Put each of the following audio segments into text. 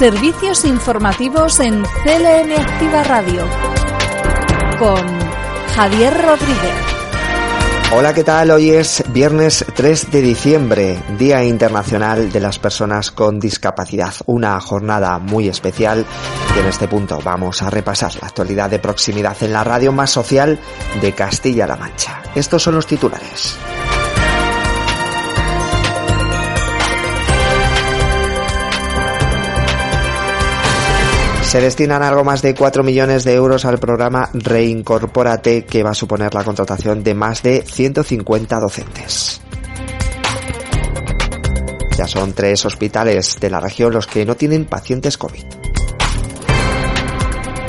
Servicios informativos en CLM Activa Radio con Javier Rodríguez. Hola, ¿qué tal? Hoy es viernes 3 de diciembre, Día Internacional de las Personas con Discapacidad. Una jornada muy especial y en este punto vamos a repasar la actualidad de proximidad en la radio más social de Castilla-La Mancha. Estos son los titulares. Se destinan algo más de 4 millones de euros al programa Reincorpórate, que va a suponer la contratación de más de 150 docentes. Ya son tres hospitales de la región los que no tienen pacientes COVID.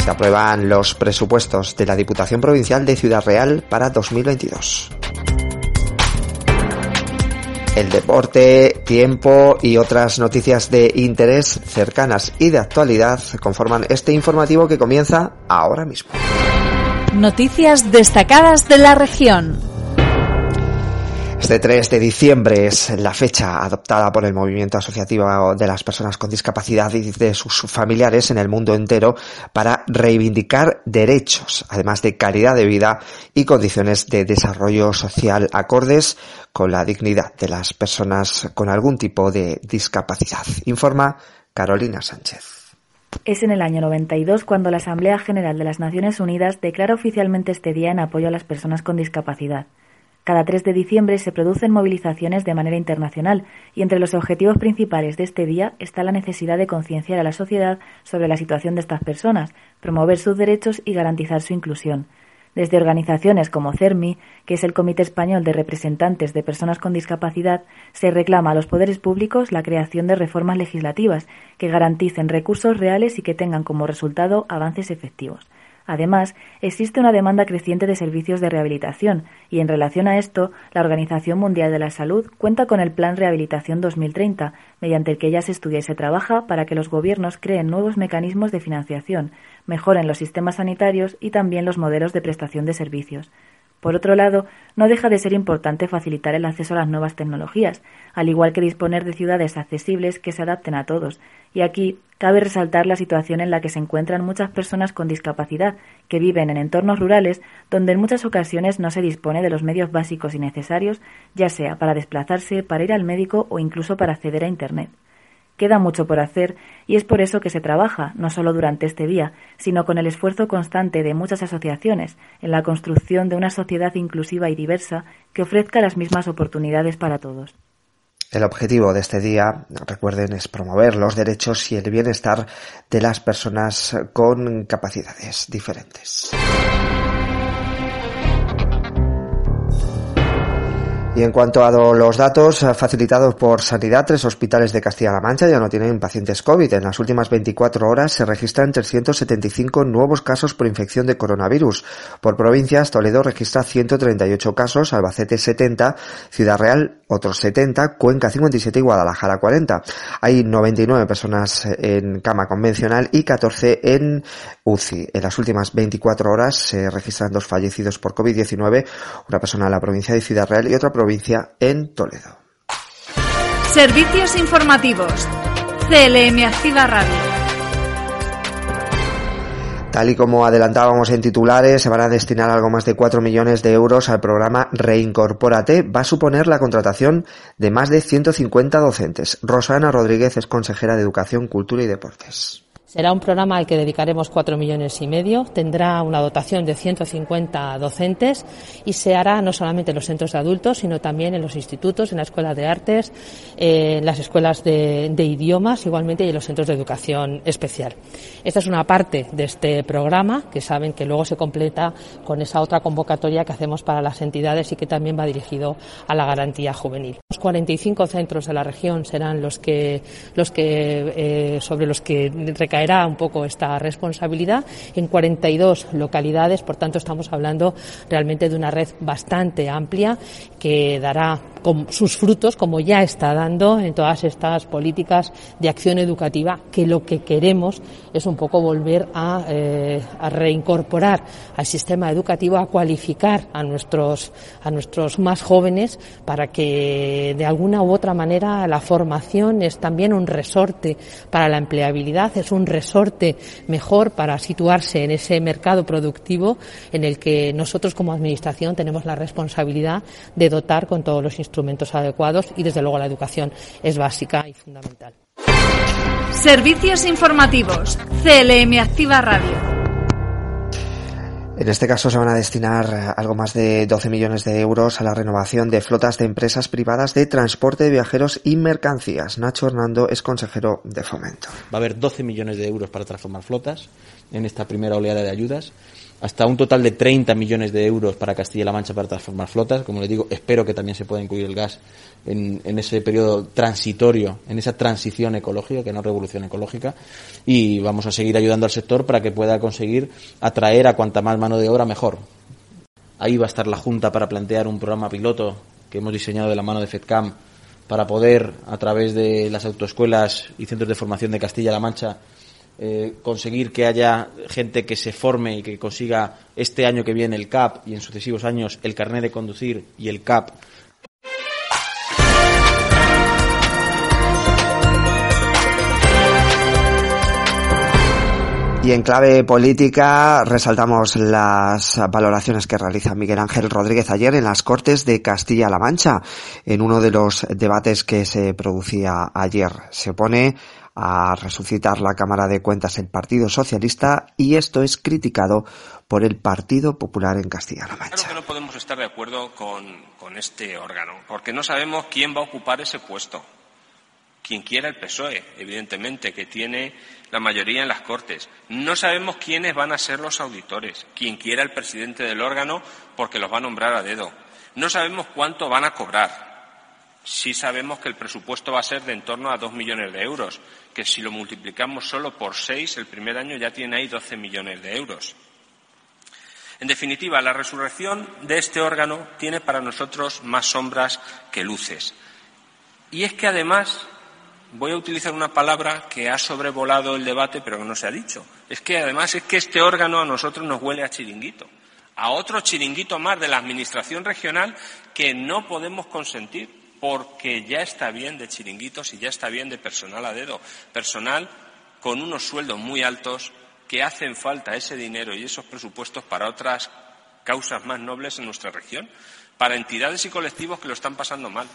Se aprueban los presupuestos de la Diputación Provincial de Ciudad Real para 2022 el deporte, tiempo y otras noticias de interés cercanas y de actualidad conforman este informativo que comienza ahora mismo. Noticias destacadas de la región. Este 3 de diciembre es la fecha adoptada por el movimiento asociativo de las personas con discapacidad y de sus familiares en el mundo entero para reivindicar derechos, además de calidad de vida y condiciones de desarrollo social acordes con la dignidad de las personas con algún tipo de discapacidad. Informa Carolina Sánchez. Es en el año 92 cuando la Asamblea General de las Naciones Unidas declara oficialmente este día en apoyo a las personas con discapacidad. Cada 3 de diciembre se producen movilizaciones de manera internacional y entre los objetivos principales de este día está la necesidad de concienciar a la sociedad sobre la situación de estas personas, promover sus derechos y garantizar su inclusión. Desde organizaciones como CERMI, que es el Comité Español de Representantes de Personas con Discapacidad, se reclama a los poderes públicos la creación de reformas legislativas que garanticen recursos reales y que tengan como resultado avances efectivos. Además, existe una demanda creciente de servicios de rehabilitación y, en relación a esto, la Organización Mundial de la Salud cuenta con el Plan Rehabilitación 2030, mediante el que ya se estudia y se trabaja para que los gobiernos creen nuevos mecanismos de financiación, mejoren los sistemas sanitarios y también los modelos de prestación de servicios. Por otro lado, no deja de ser importante facilitar el acceso a las nuevas tecnologías, al igual que disponer de ciudades accesibles que se adapten a todos. Y aquí cabe resaltar la situación en la que se encuentran muchas personas con discapacidad que viven en entornos rurales donde en muchas ocasiones no se dispone de los medios básicos y necesarios, ya sea para desplazarse, para ir al médico o incluso para acceder a Internet. Queda mucho por hacer y es por eso que se trabaja, no solo durante este día, sino con el esfuerzo constante de muchas asociaciones en la construcción de una sociedad inclusiva y diversa que ofrezca las mismas oportunidades para todos. El objetivo de este día, recuerden, es promover los derechos y el bienestar de las personas con capacidades diferentes. En cuanto a los datos eh, facilitados por Sanidad, tres hospitales de Castilla-La Mancha ya no tienen pacientes COVID. En las últimas 24 horas se registran 375 nuevos casos por infección de coronavirus. Por provincias, Toledo registra 138 casos, Albacete 70, Ciudad Real otros 70, Cuenca 57 y Guadalajara 40. Hay 99 personas en cama convencional y 14 en UCI. En las últimas 24 horas se registran dos fallecidos por COVID-19, una persona en la provincia de Ciudad Real y otra provincia en Toledo. Servicios informativos. CLM Activa Radio. Tal y como adelantábamos en titulares, se van a destinar algo más de 4 millones de euros al programa Reincorpórate. Va a suponer la contratación de más de 150 docentes. Rosana Rodríguez es consejera de Educación, Cultura y Deportes. Será un programa al que dedicaremos cuatro millones y medio. Tendrá una dotación de 150 docentes y se hará no solamente en los centros de adultos, sino también en los institutos, en la escuela de artes, en las escuelas de, idiomas, igualmente, y en los centros de educación especial. Esta es una parte de este programa que saben que luego se completa con esa otra convocatoria que hacemos para las entidades y que también va dirigido a la garantía juvenil. Los 45 centros de la región serán los que, los que, eh, sobre los que recaerá recaerá un poco esta responsabilidad en 42 localidades. Por tanto, estamos hablando realmente de una red bastante amplia que dará sus frutos, como ya está dando en todas estas políticas de acción educativa, que lo que queremos es un poco volver a, eh, a reincorporar al sistema educativo, a cualificar a nuestros, a nuestros más jóvenes para que de alguna u otra manera la formación es también un resorte para la empleabilidad, es un resorte mejor para situarse en ese mercado productivo en el que nosotros como Administración tenemos la responsabilidad de dotar con todos los instrumentos adecuados y desde luego la educación es básica y fundamental. Servicios informativos. CLM Activa Radio. En este caso se van a destinar algo más de 12 millones de euros a la renovación de flotas de empresas privadas de transporte de viajeros y mercancías. Nacho Hernando es consejero de fomento. Va a haber 12 millones de euros para transformar flotas en esta primera oleada de ayudas hasta un total de 30 millones de euros para Castilla-La Mancha para transformar flotas. Como les digo, espero que también se pueda incluir el gas en, ese periodo transitorio, en esa transición ecológica, que no revolución ecológica. Y vamos a seguir ayudando al sector para que pueda conseguir atraer a cuanta más mano de obra mejor. Ahí va a estar la Junta para plantear un programa piloto que hemos diseñado de la mano de FEDCAM para poder, a través de las autoescuelas y centros de formación de Castilla-La Mancha, eh, conseguir que haya gente que se forme y que consiga este año que viene el CAP y en sucesivos años el carnet de conducir y el CAP. Y en clave política resaltamos las valoraciones que realiza Miguel Ángel Rodríguez ayer en las Cortes de Castilla-La Mancha, en uno de los debates que se producía ayer. Se opone a resucitar la Cámara de Cuentas el Partido Socialista y esto es criticado por el Partido Popular en Castilla-La Mancha. Claro que no podemos estar de acuerdo con, con este órgano, porque no sabemos quién va a ocupar ese puesto. Quien quiera el PSOE, evidentemente, que tiene la mayoría en las Cortes. No sabemos quiénes van a ser los auditores, quien quiera el presidente del órgano, porque los va a nombrar a dedo. No sabemos cuánto van a cobrar sí sabemos que el presupuesto va a ser de en torno a dos millones de euros, que si lo multiplicamos solo por seis, el primer año ya tiene ahí doce millones de euros. En definitiva, la resurrección de este órgano tiene para nosotros más sombras que luces. Y es que además, voy a utilizar una palabra que ha sobrevolado el debate, pero que no se ha dicho. Es que además es que este órgano a nosotros nos huele a chiringuito, a otro chiringuito más de la Administración regional que no podemos consentir porque ya está bien de chiringuitos y ya está bien de personal a dedo, personal con unos sueldos muy altos que hacen falta ese dinero y esos presupuestos para otras causas más nobles en nuestra región, para entidades y colectivos que lo están pasando mal.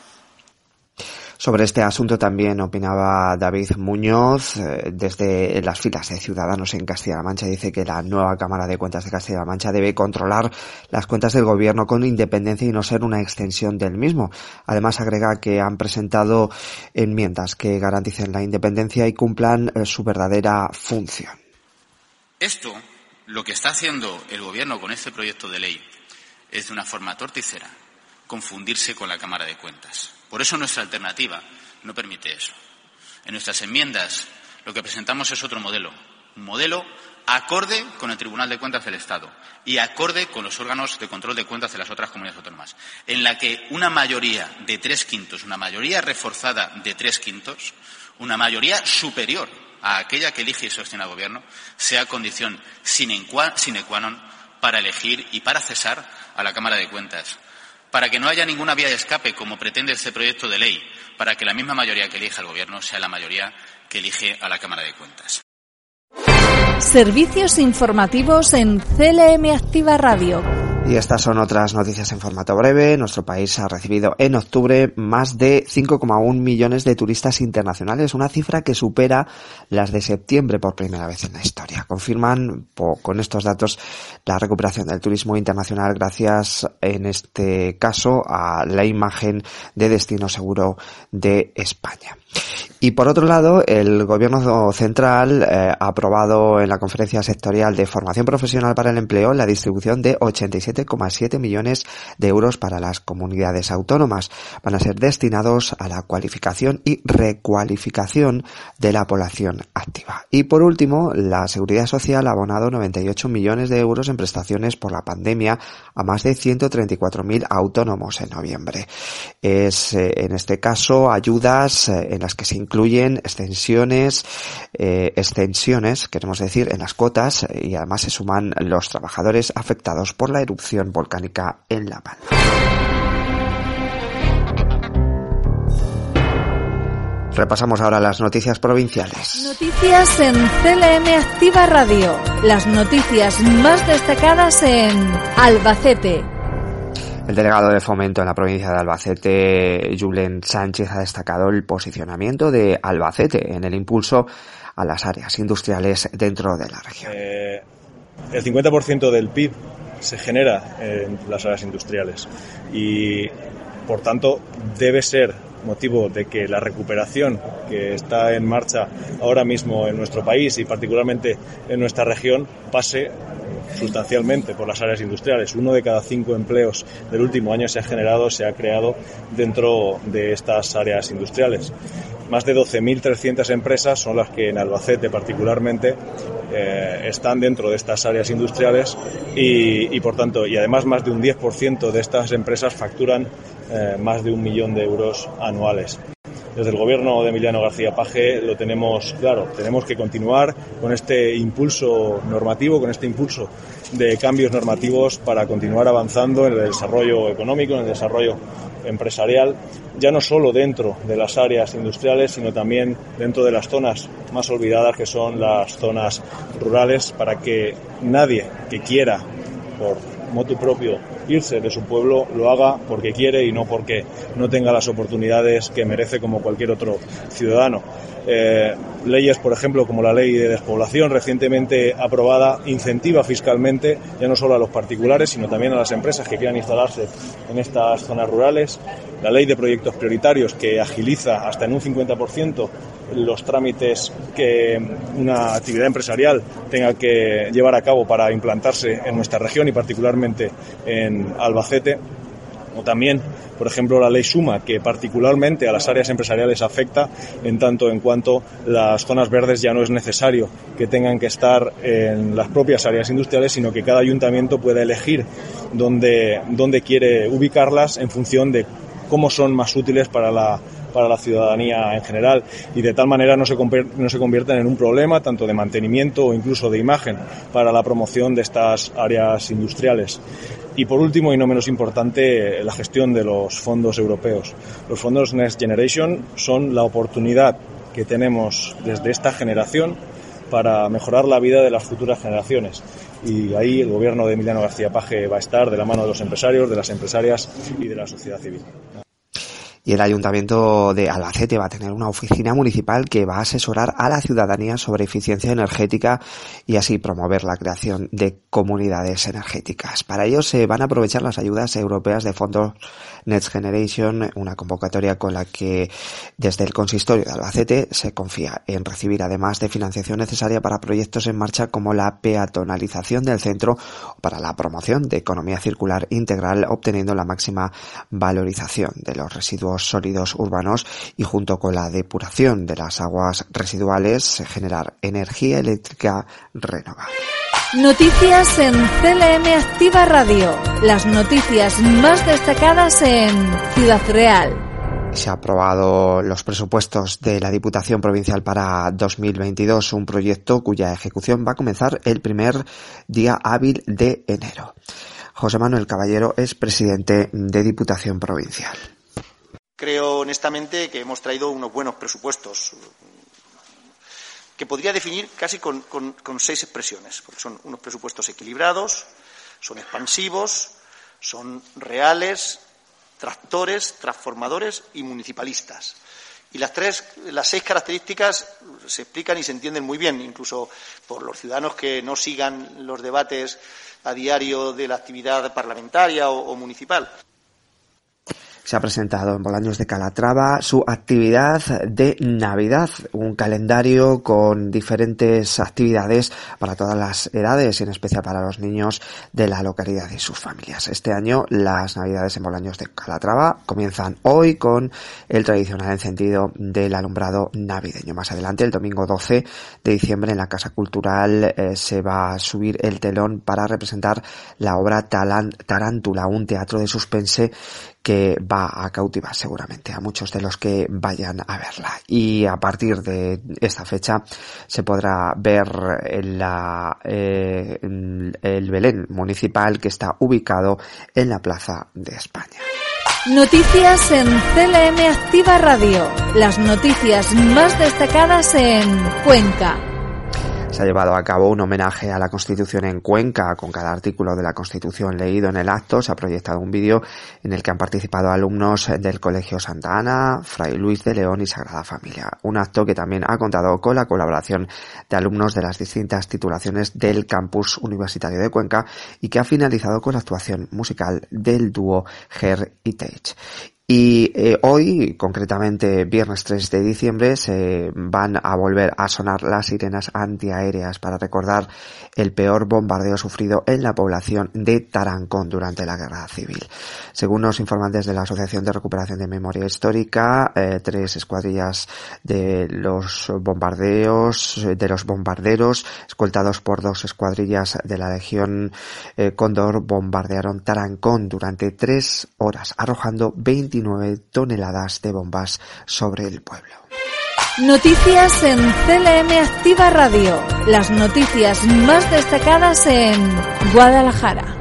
Sobre este asunto también opinaba David Muñoz eh, desde las filas de Ciudadanos en Castilla-La Mancha. Dice que la nueva Cámara de Cuentas de Castilla-La Mancha debe controlar las cuentas del gobierno con independencia y no ser una extensión del mismo. Además agrega que han presentado enmiendas que garanticen la independencia y cumplan eh, su verdadera función. Esto, lo que está haciendo el gobierno con este proyecto de ley, es de una forma torticera confundirse con la Cámara de Cuentas. Por eso nuestra alternativa no permite eso. En nuestras enmiendas lo que presentamos es otro modelo, un modelo acorde con el Tribunal de Cuentas del Estado y acorde con los órganos de control de cuentas de las otras comunidades autónomas, en la que una mayoría de tres quintos, una mayoría reforzada de tres quintos, una mayoría superior a aquella que elige y sostiene al Gobierno, sea condición sine qua non para elegir y para cesar a la Cámara de Cuentas para que no haya ninguna vía de escape, como pretende este proyecto de ley, para que la misma mayoría que elija al Gobierno sea la mayoría que elige a la Cámara de Cuentas. Servicios informativos en CLM Activa Radio. Y estas son otras noticias en formato breve. Nuestro país ha recibido en octubre más de 5,1 millones de turistas internacionales, una cifra que supera las de septiembre por primera vez en la historia. Confirman con estos datos la recuperación del turismo internacional gracias, en este caso, a la imagen de destino seguro de España. Y por otro lado, el Gobierno central eh, ha aprobado en la conferencia sectorial de formación profesional para el empleo la distribución de 87,7 millones de euros para las comunidades autónomas. Van a ser destinados a la cualificación y recualificación de la población activa. Y por último, la Seguridad Social ha abonado 98 millones de euros en prestaciones por la pandemia a más de 134.000 autónomos en noviembre. Es eh, en este caso ayudas eh, en las que se incluyen extensiones, eh, extensiones, queremos decir, en las cuotas y además se suman los trabajadores afectados por la erupción volcánica en La Palma. Repasamos ahora las noticias provinciales. Noticias en CLM Activa Radio. Las noticias más destacadas en Albacete. El delegado de fomento en la provincia de Albacete, Julen Sánchez, ha destacado el posicionamiento de Albacete en el impulso a las áreas industriales dentro de la región. Eh, el 50% del PIB se genera en las áreas industriales y, por tanto, debe ser motivo de que la recuperación que está en marcha ahora mismo en nuestro país y particularmente en nuestra región pase sustancialmente por las áreas industriales. Uno de cada cinco empleos del último año se ha generado, se ha creado dentro de estas áreas industriales. Más de 12.300 empresas son las que en Albacete particularmente eh, están dentro de estas áreas industriales y, por tanto, y además más de un 10% de estas empresas facturan eh, más de un millón de euros anuales. Desde el gobierno de Emiliano García Paje lo tenemos claro, tenemos que continuar con este impulso normativo, con este impulso de cambios normativos para continuar avanzando en el desarrollo económico, en el desarrollo empresarial, ya no solo dentro de las áreas industriales, sino también dentro de las zonas más olvidadas que son las zonas rurales, para que nadie que quiera, por motu propio, irse de su pueblo lo haga porque quiere y no porque no tenga las oportunidades que merece como cualquier otro ciudadano. Eh, leyes, por ejemplo, como la ley de despoblación recientemente aprobada, incentiva fiscalmente ya no solo a los particulares, sino también a las empresas que quieran instalarse en estas zonas rurales. La ley de proyectos prioritarios que agiliza hasta en un 50% los trámites que una actividad empresarial tenga que llevar a cabo para implantarse en nuestra región y particularmente en Albacete o también, por ejemplo, la ley Suma, que particularmente a las áreas empresariales afecta en tanto en cuanto las zonas verdes ya no es necesario que tengan que estar en las propias áreas industriales, sino que cada ayuntamiento pueda elegir dónde, dónde quiere ubicarlas en función de cómo son más útiles para la, para la ciudadanía en general y de tal manera no se, no se convierten en un problema tanto de mantenimiento o incluso de imagen para la promoción de estas áreas industriales. Y por último, y no menos importante, la gestión de los fondos europeos. Los fondos Next Generation son la oportunidad que tenemos desde esta generación para mejorar la vida de las futuras generaciones. Y ahí el gobierno de Emiliano García Paje va a estar de la mano de los empresarios, de las empresarias y de la sociedad civil y el Ayuntamiento de Albacete va a tener una oficina municipal que va a asesorar a la ciudadanía sobre eficiencia energética y así promover la creación de comunidades energéticas. Para ello se van a aprovechar las ayudas europeas de fondos Next Generation, una convocatoria con la que desde el consistorio de Albacete se confía en recibir además de financiación necesaria para proyectos en marcha como la peatonalización del centro para la promoción de economía circular integral obteniendo la máxima valorización de los residuos sólidos urbanos y junto con la depuración de las aguas residuales generar energía eléctrica renovable. Noticias en CLM Activa Radio. Las noticias más destacadas en Ciudad Real se ha aprobado los presupuestos de la Diputación Provincial para 2022, un proyecto cuya ejecución va a comenzar el primer día hábil de enero. José Manuel Caballero es presidente de Diputación Provincial. Creo honestamente que hemos traído unos buenos presupuestos que podría definir casi con, seis expresiones, porque son unos presupuestos equilibrados, son expansivos, son reales, tractores, transformadores y municipalistas. Y las tres, las seis características se explican y se entienden muy bien, incluso por los ciudadanos que no sigan los debates a diario de la actividad parlamentaria o municipal. Se ha presentado en Bolaños de Calatrava su actividad de Navidad, un calendario con diferentes actividades para todas las edades y en especial para los niños de la localidad y sus familias. Este año las Navidades en Bolaños de Calatrava comienzan hoy con el tradicional encendido del alumbrado navideño. Más adelante, el domingo 12 de diciembre, en la Casa Cultural eh, se va a subir el telón para representar la obra Tarántula, un teatro de suspense que va a cautivar seguramente a muchos de los que vayan a verla. Y a partir de esta fecha se podrá ver la, eh, el Belén municipal que está ubicado en la Plaza de España. Noticias en CLM Activa Radio. Las noticias más destacadas en Cuenca. Se ha llevado a cabo un homenaje a la Constitución en Cuenca. Con cada artículo de la Constitución leído en el acto se ha proyectado un vídeo en el que han participado alumnos del Colegio Santa Ana, Fray Luis de León y Sagrada Familia. Un acto que también ha contado con la colaboración de alumnos de las distintas titulaciones del campus universitario de Cuenca y que ha finalizado con la actuación musical del dúo Her y Tage. Y eh, hoy, concretamente viernes 3 de diciembre, se van a volver a sonar las sirenas antiaéreas para recordar el peor bombardeo sufrido en la población de Tarancón durante la guerra civil. Según los informantes de la Asociación de Recuperación de Memoria Histórica, eh, tres escuadrillas de los bombardeos, de los bombarderos, escoltados por dos escuadrillas de la Legión eh, Cóndor, bombardearon Tarancón durante tres horas, arrojando 20 toneladas de bombas sobre el pueblo. Noticias en CLM Activa Radio. Las noticias más destacadas en Guadalajara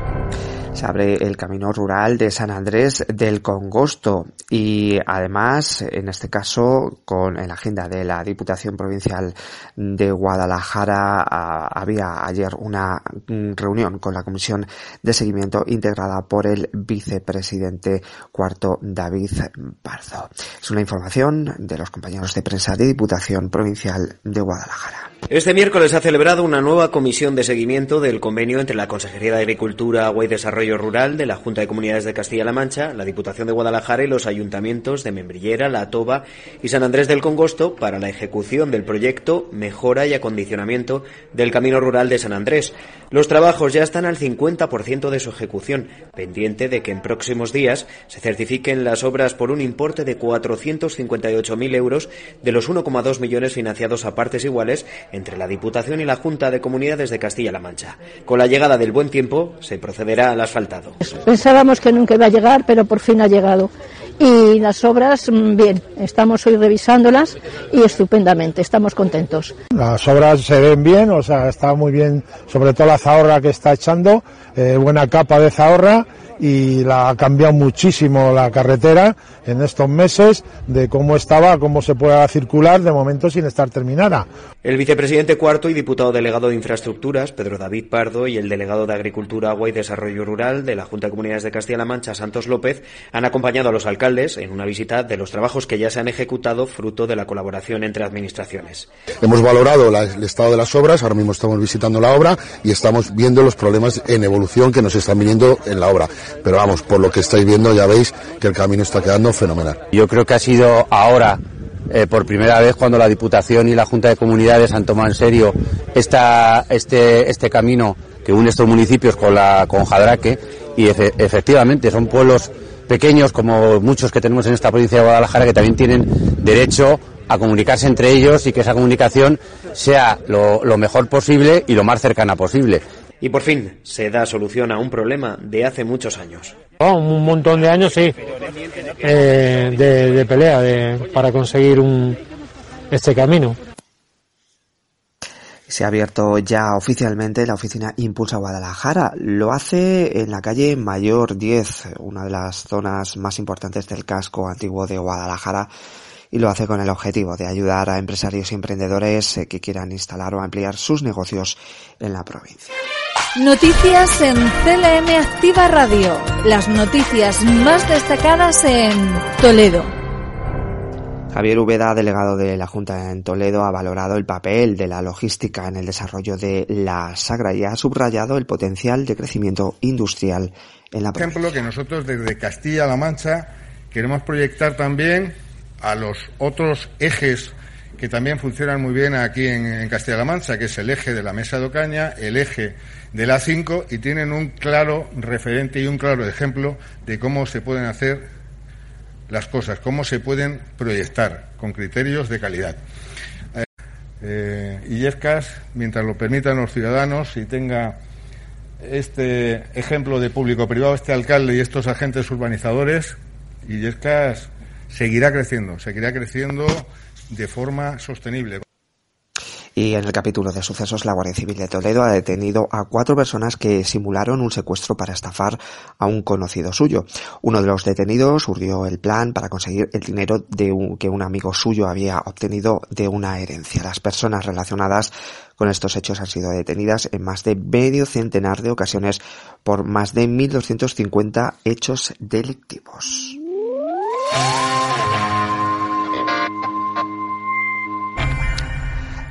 se abre el camino rural de San Andrés del Congosto y además, en este caso, con la agenda de la Diputación Provincial de Guadalajara, había ayer una reunión con la Comisión de Seguimiento integrada por el vicepresidente cuarto David Parzo. Es una información de los compañeros de prensa de Diputación Provincial de Guadalajara. Este miércoles ha celebrado una nueva comisión de seguimiento del convenio entre la Consejería de Agricultura, Agua y Desarrollo Rural de la Junta de Comunidades de Castilla-La Mancha, la Diputación de Guadalajara y los ayuntamientos de Membrillera, La Toba y San Andrés del Congosto para la ejecución del proyecto Mejora y Acondicionamiento del Camino Rural de San Andrés. Los trabajos ya están al 50% de su ejecución, pendiente de que en próximos días se certifiquen las obras por un importe de 458.000 euros de los 1,2 millones financiados a partes iguales entre la Diputación y la Junta de Comunidades de Castilla-La Mancha. Con la llegada del buen tiempo se procederá al asfaltado. Pensábamos que nunca iba a llegar, pero por fin ha llegado. Y las obras, mm, bien, estamos hoy revisándolas y estupendamente, estamos contentos. Las obras se ven bien, o sea, está muy bien, sobre todo la zahorra que está echando, eh, buena capa de zahorra y la ha cambiado muchísimo la carretera en estos meses de cómo estaba, cómo se pueda circular de momento sin estar terminada. El vicepresidente cuarto y diputado delegado de Infraestructuras, Pedro David Pardo, y el delegado de Agricultura, Agua y Desarrollo Rural de la Junta de Comunidades de Castilla-La Mancha, Santos López, han acompañado a los alcaldes en una visita de los trabajos que ya se han ejecutado fruto de la colaboración entre administraciones. Hemos valorado el estado de las obras, ahora mismo estamos visitando la obra y estamos viendo los problemas en evolución que nos están viniendo en la obra. Pero vamos, por lo que estáis viendo ya veis que el camino está quedando fenomenal. Yo creo que ha sido ahora eh, por primera vez cuando la Diputación y la Junta de Comunidades han tomado en serio esta, este, este camino que une estos municipios con, la, con Jadraque y efectivamente son pueblos pequeños como muchos que tenemos en esta provincia de Guadalajara que también tienen derecho a comunicarse entre ellos y que esa comunicación sea lo, lo mejor posible y lo más cercana posible. Y por fin se da solución a un problema de hace muchos años. Oh, un montón de años, sí, eh, de, pelea de, para conseguir un, este camino. Se ha abierto ya oficialmente la oficina Impulsa Guadalajara. Lo hace en la calle Mayor 10, una de las zonas más importantes del casco antiguo de Guadalajara, y lo hace con el objetivo de ayudar a empresarios y emprendedores eh, que quieran instalar o ampliar sus negocios en la provincia. Noticias en CLM Activa Radio. Las noticias más destacadas en Toledo. Javier Ubeda, delegado de la Junta en Toledo, ha valorado el papel de la logística en el desarrollo de la Sagra y ha subrayado el potencial de crecimiento industrial en la provincia. Por ejemplo, que nosotros desde Castilla-La Mancha Queremos proyectar también a los otros ejes que también funcionan muy bien aquí en, Castilla-La Mancha, que es el eje de la Mesa de Ocaña, el eje de la 5, y tienen un claro referente y un claro ejemplo de cómo se pueden hacer las cosas, cómo se pueden proyectar con criterios de calidad. Eh, Illescas, mientras lo permitan los ciudadanos y tenga este ejemplo de público-privado, este alcalde y estos agentes urbanizadores, Illescas seguirá creciendo, seguirá creciendo de forma sostenible. Y en el capítulo de sucesos, la Guardia Civil de Toledo ha detenido a cuatro personas que simularon un secuestro para estafar a un conocido suyo. Uno de los detenidos urdió el plan para conseguir el dinero que un amigo suyo había obtenido de una herencia. Las personas relacionadas con estos hechos han sido detenidas en más de medio centenar de ocasiones por más de 1.250 hechos delictivos.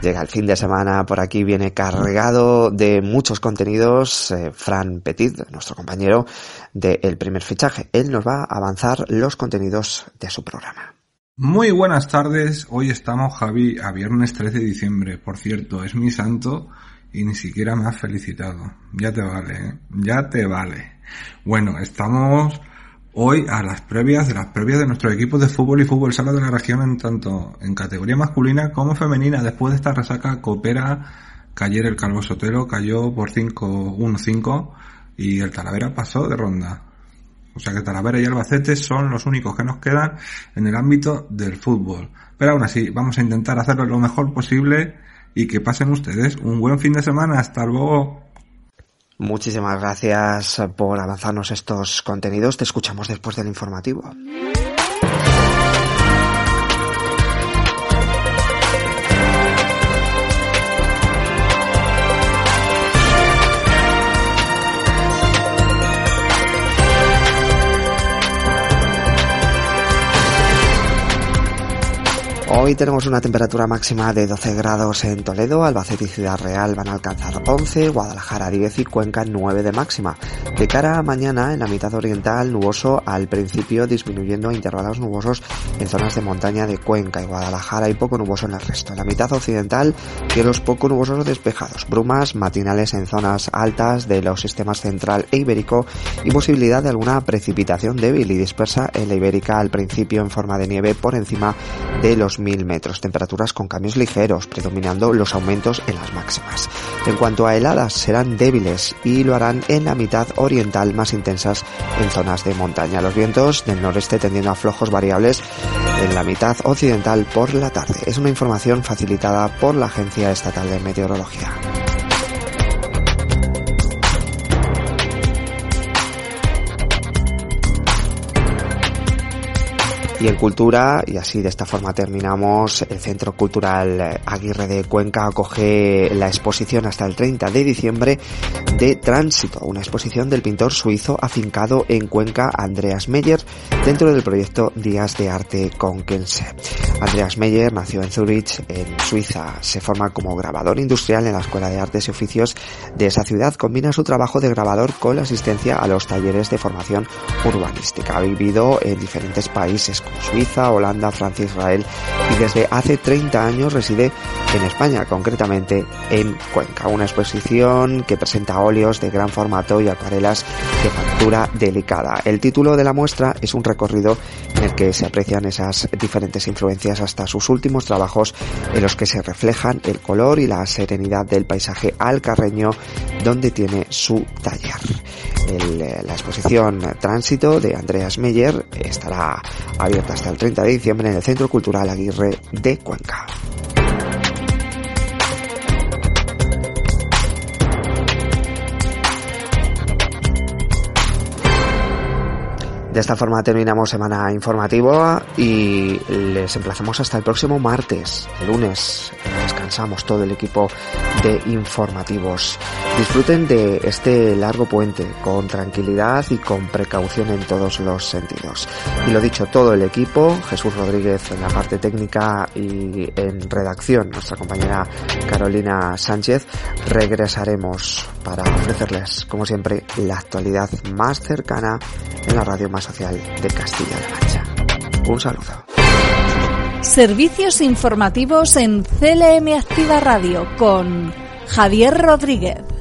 Llega el fin de semana, por aquí viene cargado de muchos contenidos. Eh, Fran Petit, nuestro compañero de El Primer Fichaje, él nos va a avanzar los contenidos de su programa. Muy buenas tardes, hoy estamos Javi a viernes 13 de diciembre, por cierto, es mi santo y ni siquiera me has felicitado. Ya te vale, ¿eh? ya te vale. Bueno, estamos hoy a las previas de las previas de nuestro equipo de fútbol y fútbol sala de la región en tanto en categoría masculina como femenina. Después de esta resaca coopera que ayer el Calvo Sotelo cayó por 5-1-5 y el Talavera pasó de ronda. O sea que Talavera y Albacete son los únicos que nos quedan en el ámbito del fútbol. Pero aún así, vamos a intentar hacerlo lo mejor posible y que pasen ustedes un buen fin de semana. Hasta luego. Muchísimas gracias por avanzarnos estos contenidos. Te escuchamos después del informativo. Hoy tenemos una temperatura máxima de 12 grados en Toledo, Albacete y Ciudad Real van a alcanzar 11, Guadalajara 10 y Cuenca 9 de máxima. De cara a mañana, en la mitad oriental, nuboso al principio disminuyendo a intervalos nubosos en zonas de montaña de Cuenca y Guadalajara y poco nuboso en el resto. En la mitad occidental, cielos poco nubosos despejados, brumas matinales en zonas altas de los sistemas central e ibérico y posibilidad de alguna precipitación débil y dispersa en la ibérica al principio en forma de nieve por encima de los metros, temperaturas con cambios ligeros, predominando los aumentos en las máximas. En cuanto a heladas, serán débiles y lo harán en la mitad oriental más intensas en zonas de montaña. Los vientos del noreste tendiendo a flojos variables en la mitad occidental por la tarde. Es una información facilitada por la Agencia Estatal de Meteorología. Y en cultura, y así de esta forma terminamos, el Centro Cultural Aguirre de Cuenca acoge la exposición hasta el 30 de diciembre de Tránsito, una exposición del pintor suizo afincado en Cuenca, Andreas Meyer, dentro del proyecto Días de Arte Conquense. Andreas Meyer nació en Zurich, en Suiza. Se forma como grabador industrial en la Escuela de Artes y Oficios de esa ciudad. Combina su trabajo de grabador con la asistencia a los talleres de formación urbanística. Ha vivido en diferentes países Suiza, Holanda, Francia, Israel y desde hace 30 años reside en España, concretamente en Cuenca. Una exposición que presenta óleos de gran formato y acuarelas de factura delicada. El título de la muestra es un recorrido en el que se aprecian esas diferentes influencias hasta sus últimos trabajos en los que se reflejan el color y la serenidad del paisaje alcarreño donde tiene su taller. Eh, la exposición Tránsito de Andreas Meyer estará hasta el 30 de diciembre en el Centro Cultural Aguirre de Cuenca. De esta forma terminamos semana informativa y les emplazamos hasta el próximo martes, el lunes. Descansamos todo el equipo de informativos. Disfruten de este largo puente con tranquilidad y con precaución en todos los sentidos. Y lo dicho, todo el equipo, Jesús Rodríguez en la parte técnica y en redacción, nuestra compañera Carolina Sánchez, regresaremos para ofrecerles, como siempre, la actualidad más cercana en la radio más social de Castilla-La Mancha. Un saludo. Servicios informativos en CLM Activa Radio con Javier Rodríguez.